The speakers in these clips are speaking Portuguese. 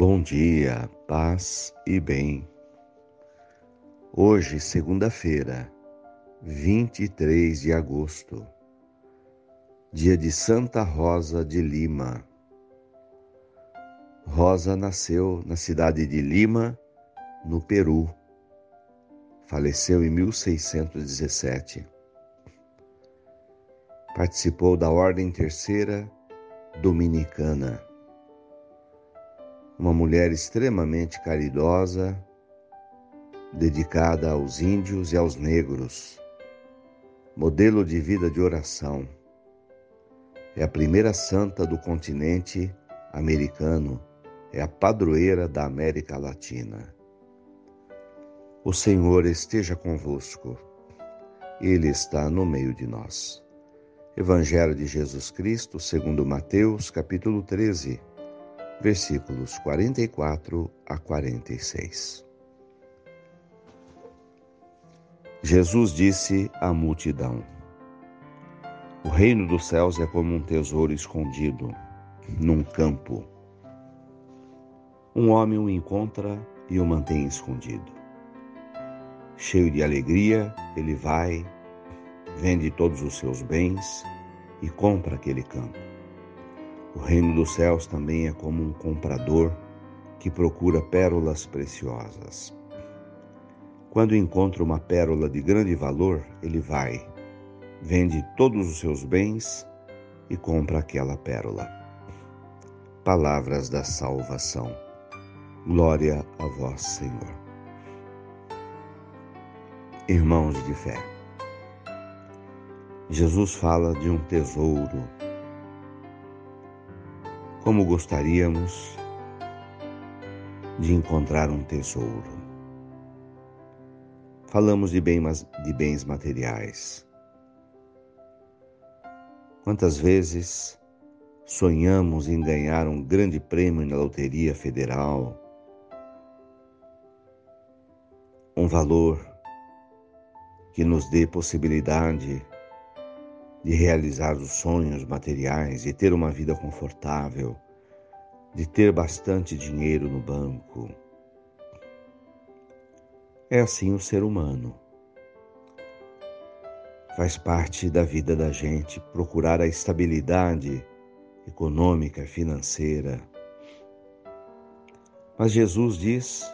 Bom dia, paz e bem. Hoje, segunda-feira, 23 de agosto, dia de Santa Rosa de Lima. Rosa nasceu na cidade de Lima, no Peru. Faleceu em 1617. Participou da Ordem Terceira Dominicana uma mulher extremamente caridosa, dedicada aos índios e aos negros, modelo de vida de oração. É a primeira santa do continente americano, é a padroeira da América Latina. O Senhor esteja convosco, Ele está no meio de nós. Evangelho de Jesus Cristo, segundo Mateus, capítulo 13 versículos 44 a 46. Jesus disse à multidão: O reino dos céus é como um tesouro escondido num campo. Um homem o encontra e o mantém escondido. Cheio de alegria, ele vai, vende todos os seus bens e compra aquele campo. O reino dos céus também é como um comprador que procura pérolas preciosas. Quando encontra uma pérola de grande valor, ele vai, vende todos os seus bens e compra aquela pérola. Palavras da salvação. Glória a vós, Senhor. Irmãos de fé, Jesus fala de um tesouro como gostaríamos de encontrar um tesouro. Falamos de, bem, de bens materiais. Quantas vezes sonhamos em ganhar um grande prêmio na Loteria Federal, um valor que nos dê possibilidade de realizar os sonhos materiais, de ter uma vida confortável, de ter bastante dinheiro no banco. É assim o ser humano. Faz parte da vida da gente procurar a estabilidade econômica, financeira. Mas Jesus diz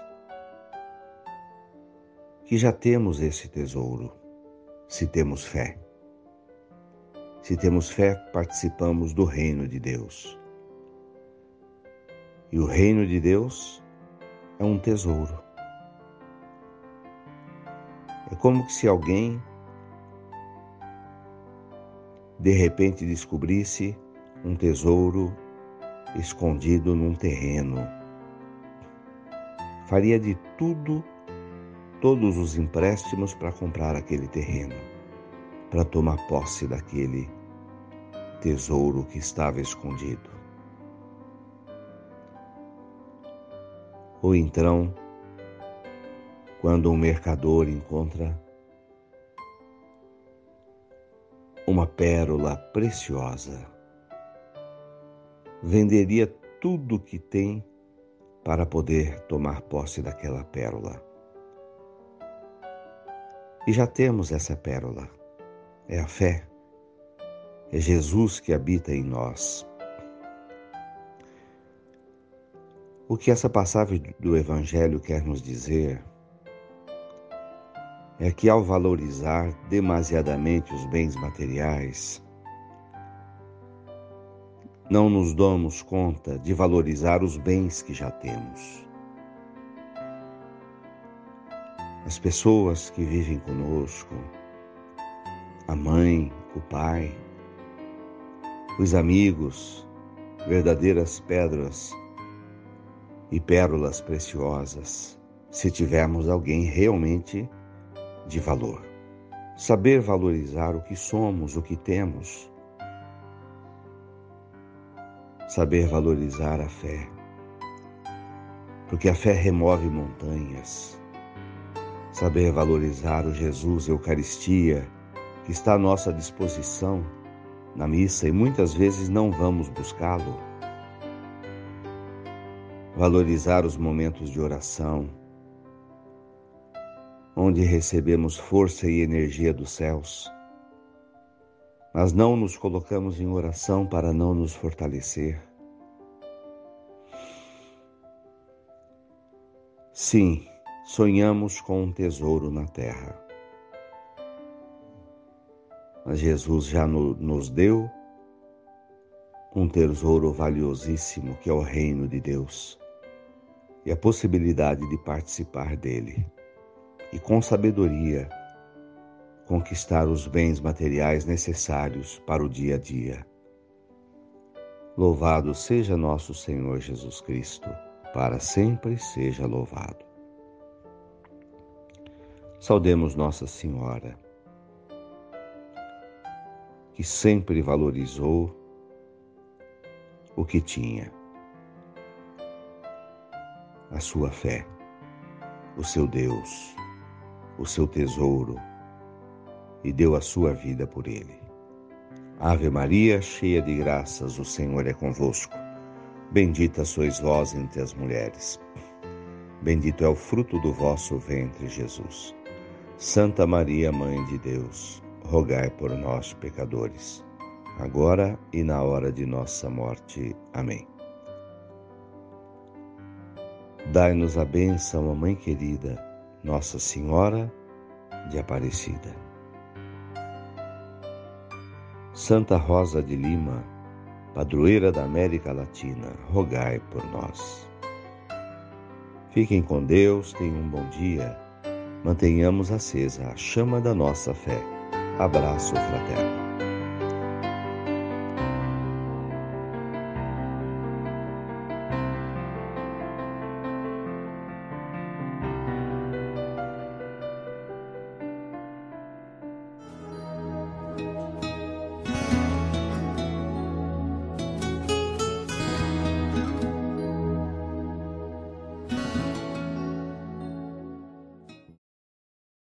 que já temos esse tesouro, se temos fé. Se temos fé, participamos do reino de Deus. E o reino de Deus é um tesouro. É como se alguém de repente descobrisse um tesouro escondido num terreno. Faria de tudo, todos os empréstimos para comprar aquele terreno para tomar posse daquele tesouro que estava escondido. Ou então, quando um mercador encontra uma pérola preciosa, venderia tudo que tem para poder tomar posse daquela pérola. E já temos essa pérola é a fé. É Jesus que habita em nós. O que essa passagem do Evangelho quer nos dizer é que, ao valorizar demasiadamente os bens materiais, não nos damos conta de valorizar os bens que já temos. As pessoas que vivem conosco, a mãe, o pai, os amigos, verdadeiras pedras e pérolas preciosas, se tivermos alguém realmente de valor. Saber valorizar o que somos, o que temos. Saber valorizar a fé. Porque a fé remove montanhas. Saber valorizar o Jesus Eucaristia que está à nossa disposição na missa e muitas vezes não vamos buscá-lo. valorizar os momentos de oração, onde recebemos força e energia dos céus, mas não nos colocamos em oração para não nos fortalecer. Sim, sonhamos com um tesouro na terra. Mas Jesus já no, nos deu um tesouro valiosíssimo que é o reino de Deus e a possibilidade de participar dele e com sabedoria conquistar os bens materiais necessários para o dia a dia. Louvado seja nosso Senhor Jesus Cristo, para sempre seja louvado. Saudemos Nossa Senhora, que sempre valorizou o que tinha, a sua fé, o seu Deus, o seu tesouro, e deu a sua vida por ele. Ave Maria, cheia de graças, o Senhor é convosco. Bendita sois vós entre as mulheres. Bendito é o fruto do vosso ventre, Jesus. Santa Maria, Mãe de Deus, rogai por nós, pecadores, agora e na hora de nossa morte. Amém. Dai-nos a bênção, Mãe querida, Nossa Senhora de Aparecida. Santa Rosa de Lima, padroeira da América Latina, rogai por nós. Fiquem com Deus, tenham um bom dia. Mantenhamos acesa a chama da nossa fé. Abraço fraterno.